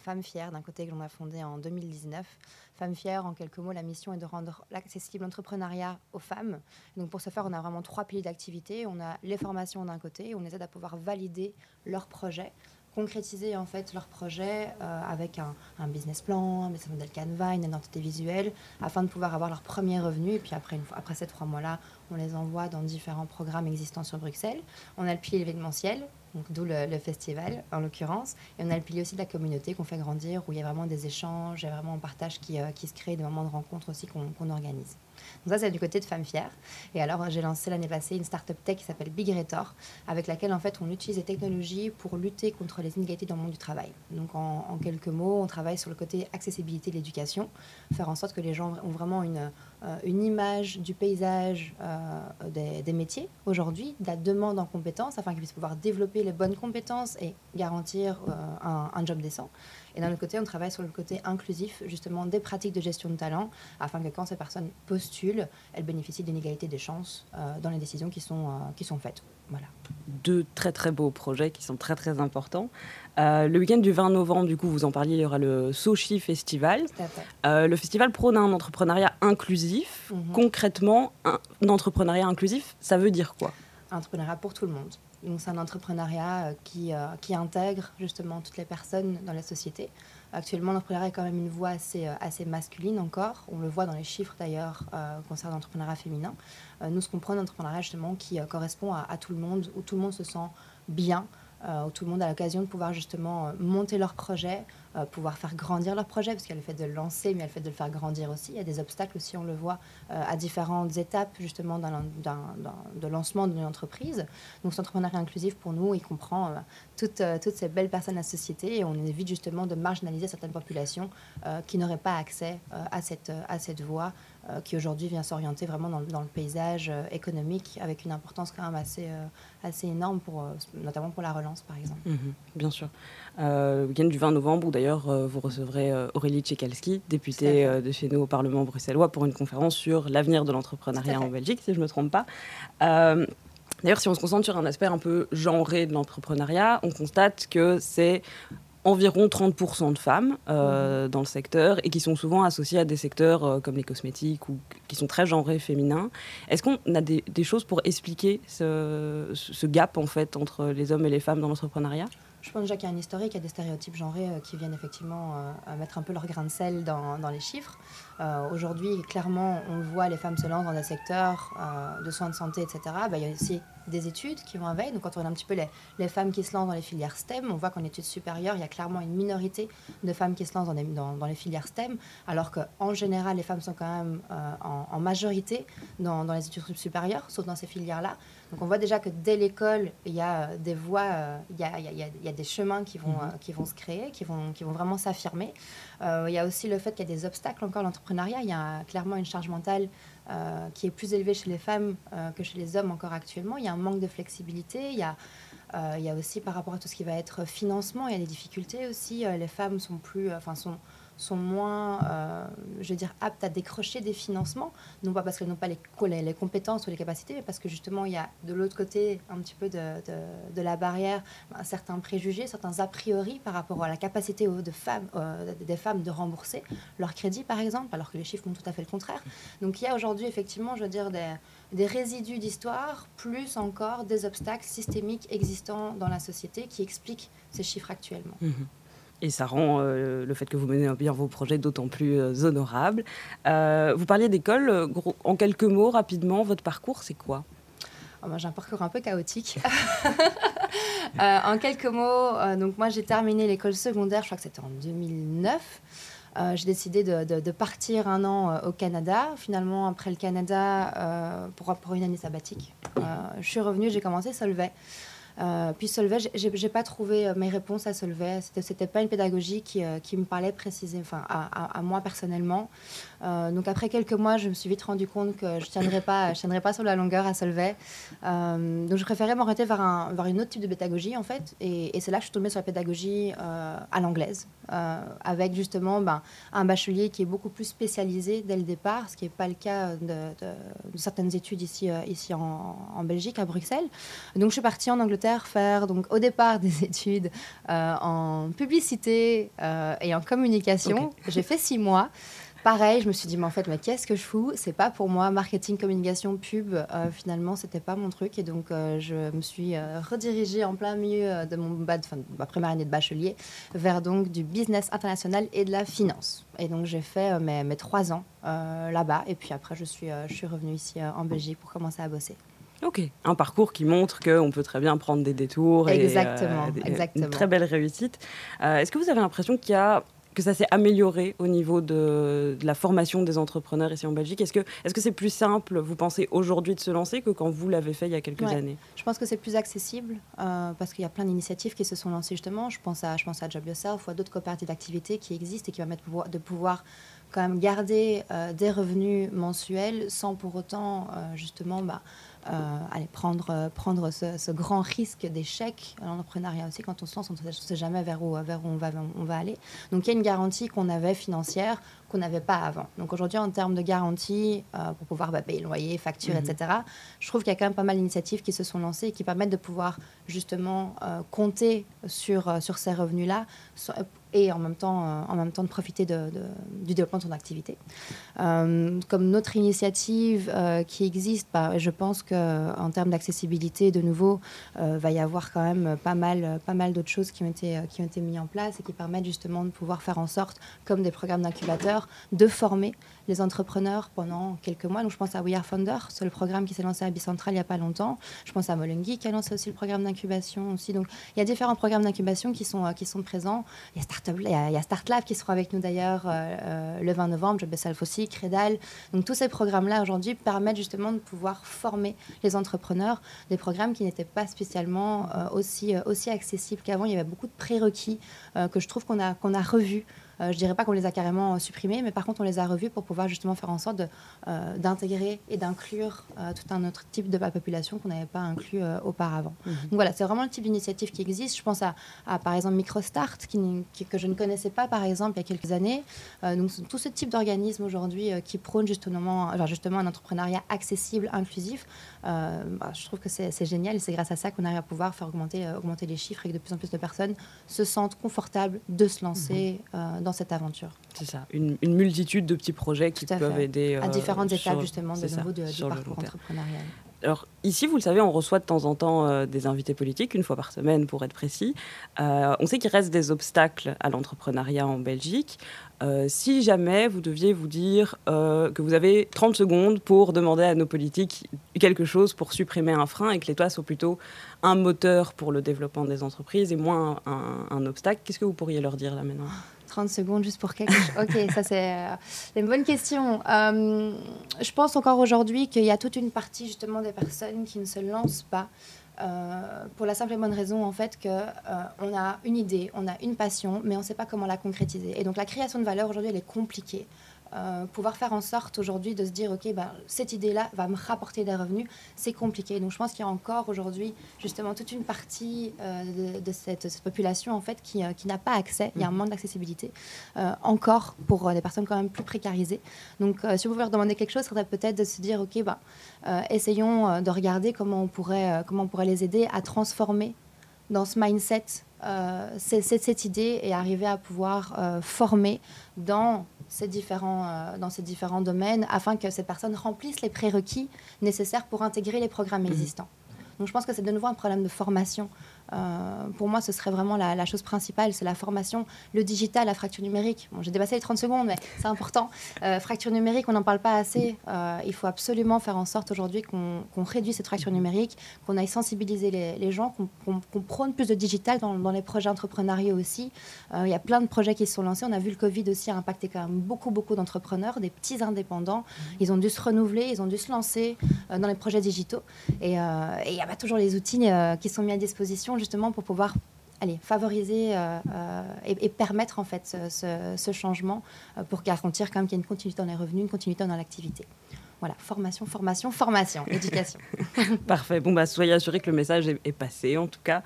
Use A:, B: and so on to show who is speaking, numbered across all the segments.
A: Femmes Fières, d'un côté que l'on a fondé en 2019. Femmes Fières, en quelques mots, la mission est de rendre accessible l'entrepreneuriat aux femmes. donc pour ce faire, on a vraiment trois piliers d'activité. On a les formations d'un côté, on les aide à pouvoir valider leurs projets concrétiser en fait leur projet euh, avec un, business plan, un business model Canva, une identité visuelle, afin de pouvoir avoir leur premier revenu. Et puis après, après ces trois mois-là, on les envoie dans différents programmes existants sur Bruxelles. On a le pilier événementiel, d'où le, festival en l'occurrence. Et on a le pilier aussi de la communauté qu'on fait grandir, où il y a vraiment des échanges, il y a vraiment un partage qui, euh, qui se crée, des moments de rencontre aussi qu'on organise. Donc ça, c'est du côté de Femmes Fières. Et alors, j'ai lancé l'année passée une start-up tech qui s'appelle Big Retor, avec laquelle, en fait, on utilise des technologies pour lutter contre les inégalités dans le monde du travail. Donc, en, quelques mots, on travaille sur le côté accessibilité de l'éducation, faire en sorte que les gens ont vraiment une, euh, une image du paysage euh, des, métiers aujourd'hui, de la demande en compétences, afin qu'ils puissent pouvoir développer les bonnes compétences et garantir euh, un job décent. Et d'un autre côté, on travaille sur le côté inclusif, justement, des pratiques de gestion de talent, afin que quand ces personnes postulent, elles bénéficient d'une égalité des chances euh, dans les décisions qui sont, euh, qui sont faites. Voilà.
B: Deux très très beaux projets qui sont très très importants. Euh, le week-end du 20 novembre, du coup, vous en parliez, il y aura le Sochi Festival. le festival prône un entrepreneuriat inclusif. Mhm. Concrètement, un, entrepreneuriat inclusif, ça veut dire quoi?
A: Un entrepreneuriat pour tout le monde. Donc c'est un entrepreneuriat euh, qui, euh, qui intègre justement toutes les personnes dans la société. Actuellement, l'entrepreneuriat est quand même une voie assez, euh, assez masculine encore. On le voit dans les chiffres d'ailleurs concernant l'entrepreneuriat féminin. nous, ce qu'on prend d'entrepreneuriat justement qui correspond à, tout le monde, où tout le monde se sent bien, où tout le monde a l'occasion de pouvoir justement monter leur projet, euh, pouvoir faire grandir leur projet, parce qu'il y a le fait de le lancer, mais il y a le fait de le faire grandir aussi. Il y a des obstacles aussi, on le voit, euh, à différentes étapes justement de lancement d'une entreprise. Donc cet entrepreneuriat inclusif, pour nous, il comprend euh, toutes, ces belles personnes à la société et on évite justement de marginaliser certaines populations qui n'auraient pas accès à, cette, à voie qui aujourd'hui vient s'orienter vraiment dans, dans, le paysage économique avec une importance quand même assez, assez énorme, pour, notamment pour la relance par exemple.
B: Mhm, bien sûr. le week-end du 20 novembre, ou D'ailleurs, euh, vous recevrez euh, Aurélie Tchekalski, députée euh, de chez nous au Parlement bruxellois, pour une conférence sur l'avenir de l'entrepreneuriat en Belgique, si je ne me trompe pas. D'ailleurs, si on se concentre sur un aspect un peu genré de l'entrepreneuriat, on constate que c'est environ 30% de femmes mmh. dans le secteur et qui sont souvent associées à des secteurs comme les cosmétiques ou qui sont très genrés féminins. Est-ce qu'on a des, choses pour expliquer ce, ce, gap en fait entre les hommes et les femmes dans l'entrepreneuriat?
A: Je pense déjà qu'il y a un historique, il y a des stéréotypes genrés euh, qui viennent effectivement euh, mettre un peu leur grain de sel dans, les chiffres. Euh, aujourd'hui, clairement, on voit, les femmes se lancent dans des secteurs de soins de santé, etc. Bah, il y a aussi des études qui vont avec. Donc, quand on a un petit peu les, femmes qui se lancent dans les filières STEM, on voit qu'en études supérieures, il y a clairement une minorité de femmes qui se lancent dans, les filières STEM, alors qu'en général, les femmes sont quand même en, majorité dans, les études supérieures, sauf dans ces filières-là. Donc on voit déjà que dès l'école, il y a des voies, il y a, il des chemins qui vont, mhm. qui vont se créer, qui vont, qui vont vraiment s'affirmer. Euh, il y a aussi le fait qu'il y a des obstacles encore à l'entrepreneuriat. Il y a clairement une charge mentale euh, qui est plus élevée chez les femmes euh, que chez les hommes encore actuellement. Il y a un manque de flexibilité. Il y a, il y a aussi par rapport à tout ce qui va être financement, il y a des difficultés aussi. les femmes sont plus, enfin sont sont moins, euh, je veux dire, aptes à décrocher des financements, non pas parce qu'elles n'ont pas les, compétences ou les capacités, mais parce que justement, il y a de l'autre côté un petit peu de, la barrière certains préjugés, certains a priori par rapport à la capacité de femmes, euh, des femmes de rembourser leur crédit, par exemple, alors que les chiffres font tout à fait le contraire. Donc il y a aujourd'hui, effectivement, je veux dire, des, résidus d'histoire, plus encore des obstacles systémiques existants dans la société qui expliquent ces chiffres actuellement.
B: Mmh et ça rend euh, le fait que vous menez bien vos projets d'autant plus euh, honorable. Euh, vous parliez d'école. En quelques mots, rapidement, votre parcours, c'est quoi?
A: Oh, J'ai un parcours un peu chaotique. en quelques mots, donc moi j'ai terminé l'école secondaire, je crois que c'était en 2009. j'ai décidé de, partir un an au Canada. Finalement, après le Canada, pour, pour une année sabbatique, je suis revenue, j'ai commencé Solvay. Euh, puis Solvay, j'ai pas trouvé euh, mes réponses à Solvay. C'était pas une pédagogie qui, euh, me parlait précisément, enfin à, moi personnellement. donc après quelques mois, je me suis vite rendu compte que je tiendrais pas, je tiendrais pas sur la longueur à Solvay. donc je préférais m'orienter vers un, vers une autre type de pédagogie en fait. Et, c'est là que je suis tombée sur la pédagogie à l'anglaise, avec justement ben, un bachelier qui est beaucoup plus spécialisé dès le départ, ce qui n'est pas le cas de, certaines études ici, ici en Belgique, à Bruxelles. Donc je suis partie en Angleterre Angleterre faire, donc au départ, des études en publicité et en communication. J'ai fait six mois. Pareil, je me suis dit, mais en fait, mais qu'est-ce que je fous? C'est pas pour moi. Marketing, communication, pub, euh, finalement, c'était pas mon truc. Et donc, euh, je me suis euh, redirigée en plein milieu de mon bas, ma première année de bachelier vers donc du business international et de la finance. Et donc, j'ai fait mes, mes, trois ans là-bas. Et puis après, je suis, je suis revenue ici en Belgique pour commencer à bosser.
B: Ok, un parcours qui montre qu'on peut très bien prendre des détours
A: exactement,
B: et
A: exactement.
B: une très belle réussite. Est-ce que vous avez l'impression qu'il y a que ça s'est amélioré au niveau de, la formation des entrepreneurs ici en Belgique? Est-ce que c'est -ce c'est plus simple, vous pensez, aujourd'hui de se lancer que quand vous l'avez fait il y a quelques années?
A: Je pense que c'est plus accessible euh, parce qu'il y a plein d'initiatives qui se sont lancées justement. Je pense à, je pense à Job Yourself ou à d'autres coopératives d'activité qui existent et qui permettent de pouvoir quand même garder euh, des revenus mensuels sans pour autant euh, justement... Bah, euh, aller prendre, euh, prendre ce, grand risque d'échec. L'entrepreneuriat aussi, quand on se lance, on ne sait jamais vers où, vers où on, va, on va aller. Donc il y a une garantie qu'on avait financière qu'on n'avait pas avant. Donc aujourd'hui, en termes de garantie, euh, pour pouvoir bah, payer le loyer, facture, mhm. etc., je trouve qu'il y a quand même pas mal d'initiatives qui se sont lancées et qui permettent de pouvoir justement compter sur, sur ces revenus-là et en même temps, euh, en même temps de profiter de, du développement de son activité. Euh, comme notre initiative euh, qui existe, bah, je pense qu'en termes d'accessibilité, de nouveau, va y avoir quand même pas mal, pas mal d'autres choses qui ont, été, qui ont été mises en place et qui permettent justement de pouvoir faire en sorte, comme des programmes d'incubateurs, de former les entrepreneurs pendant quelques mois. Donc je pense à We Are Founder, c'est le programme qui s'est lancé à Bicentral il n'y a pas longtemps. Je pense à Molungi qui a lancé aussi le programme d'incubation aussi. Donc il y a différents programmes d'incubation qui sont, qui sont présents. Il y a il y a, StartLab qui sera avec nous d'ailleurs euh, euh, le 20 novembre, Job Self aussi, Credal. Donc tous ces programmes-là aujourd'hui permettent justement de pouvoir former les entrepreneurs, des programmes qui n'étaient pas spécialement euh, aussi, aussi accessibles qu'avant. Il y avait beaucoup de prérequis que je trouve qu'on a, qu'on a revus euh, je dirais pas qu'on les a carrément euh, supprimés, mais par contre, on les a revus pour pouvoir justement faire en sorte euh, d'intégrer et d'inclure tout un autre type de la population qu'on n'avait pas inclus auparavant. Mhm. Donc voilà, c'est vraiment le type d'initiative qui existe. Je pense à, par exemple MicroStart, qui, que je ne connaissais pas par exemple il y a quelques années. donc tout ce type d'organisme aujourd'hui qui prône justement, justement un entrepreneuriat accessible, inclusif, bah, je trouve que c'est génial et c'est grâce à ça qu'on arrive à pouvoir faire augmenter, augmenter les chiffres et que de plus en plus de personnes se sentent confortables de se lancer mhm. dans cette aventure.
B: C'est ça, une, multitude de petits projets qui peuvent aider.
A: à différentes euh, étapes justement de nouveau de, du parcours entrepreneurial.
B: Alors ici, vous le savez, on reçoit de temps en temps euh, des invités politiques, une fois par semaine pour être précis. Euh, on sait qu'il reste des obstacles à l'entrepreneuriat en Belgique. si jamais vous deviez vous dire que vous avez 30 secondes pour demander à nos politiques quelque chose pour supprimer un frein et que l'État soit plutôt un moteur pour le développement des entreprises et moins un, un obstacle, qu'est-ce que vous pourriez leur dire là maintenant?
A: 30 secondes juste pour quelque chose. Ok, ça c'est euh, une bonne question. Euh, je pense encore aujourd'hui qu'il y a toute une partie justement des personnes qui ne se lancent pas. Euh, pour la simple et bonne raison en fait qu'on on a une idée, on a une passion, mais on ne sait pas comment la concrétiser. Et donc la création de valeur aujourd'hui elle est compliquée. Euh, pouvoir faire en sorte aujourd'hui de se dire, OK, ben, cette idée-là va me rapporter des revenus, c'est compliqué. Donc je pense qu'il y a encore aujourd'hui justement toute une partie euh, de, cette, population en fait qui, euh, qui n'a pas accès, il y a un mhm. manque d'accessibilité encore pour des personnes quand même plus précarisées. Donc si vous pouvez leur demander quelque chose, ce serait peut-être de se dire, OK, ben, essayons de regarder comment on, pourrait, comment on pourrait les aider à transformer dans ce mindset cette, cette, idée et arriver à pouvoir former dans ces différents, euh, dans ces différents domaines afin que ces personnes remplissent les prérequis nécessaires pour intégrer les programmes mhm. existants. Donc je pense que c'est de nouveau un problème de formation euh, pour moi, ce serait vraiment la, chose principale, c'est la formation, le digital, la fracture numérique. Bon, j'ai dépassé les 30 secondes, mais c'est important. Euh, fracture numérique, on n'en parle pas assez. Euh, il faut absolument faire en sorte aujourd'hui qu'on réduise cette fracture numérique, qu'on aille sensibiliser les, gens, qu'on prône plus de digital dans, les projets entrepreneuriaux aussi. il y a plein de projets qui se sont lancés. On a vu le Covid aussi a impacté quand même beaucoup, beaucoup d'entrepreneurs, des petits indépendants. Ils ont dû se renouveler, ils ont dû se lancer dans les projets digitaux. Et il y a toujours les outils qui sont mis à disposition justement pour pouvoir allez, favoriser euh, euh, et, permettre en fait ce, changement euh, pour garantir quand même qu'il y ait une continuité dans les revenus, une continuité dans l'activité. Voilà, formation, formation, formation, éducation.
B: Parfait. Bon, bah, soyez assurés que le message est, est passé, en tout cas.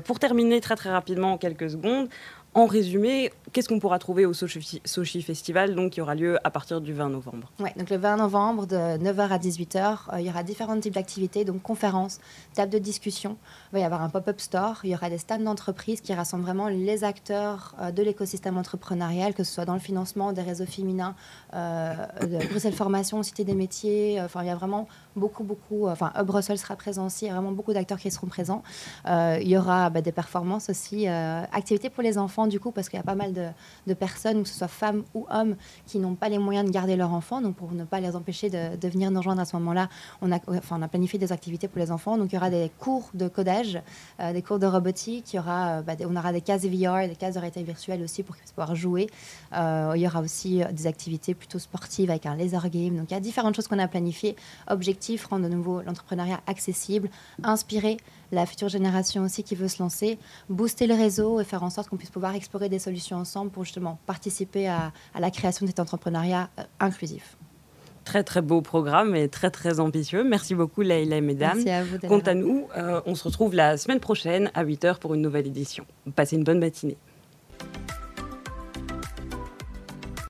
B: pour terminer très, très rapidement, en quelques secondes, en résumé, qu'est-ce qu'on pourra trouver au Sochi, Festival, donc, qui aura lieu à partir du 20 novembre?
A: Oui, donc le 20 novembre, de 9h à 18h, il y aura différents types d'activités, donc conférences, tables de discussion. Il va y avoir un pop-up store, il y aura des stands d'entreprise qui rassemblent vraiment les acteurs de l'écosystème entrepreneurial, que ce soit dans le financement des réseaux féminins, Bruxelles Formation, Cité des métiers. Enfin, il y a vraiment beaucoup, beaucoup. Enfin, Hub sera présent aussi, il y a vraiment beaucoup d'acteurs qui seront présents. il y aura bah, des performances aussi, activités pour les enfants, du coup, parce qu'il y a pas mal de, personnes, que ce soit femmes ou hommes, qui n'ont pas les moyens de garder leur enfant. Donc, pour ne pas les empêcher de, venir nous rejoindre à ce moment-là, on a, enfin, on a planifié des activités pour les enfants. Donc, il y aura des cours de codage, euh, des cours de robotique. Euh, bah, on aura des cases VR, des cases de réalité virtuelle aussi pour qu'ils puissent pouvoir jouer. Euh, il y aura aussi des activités plutôt sportives avec un laser game. Donc, il y a différentes choses qu'on a planifiées. Objectif, rendre de nouveau l'entrepreneuriat accessible, inspirer la future génération aussi qui veut se lancer, booster le réseau et faire en sorte qu'on puisse pouvoir explorer des solutions ensemble pour justement participer à, la création de cet entrepreneuriat inclusif.
B: Très très beau programme et très très ambitieux. Merci beaucoup Leïla et mesdames.
A: Merci à vous.
B: Quant à nous, euh, on se retrouve la semaine prochaine à 8h pour une nouvelle édition. Passez une bonne matinée.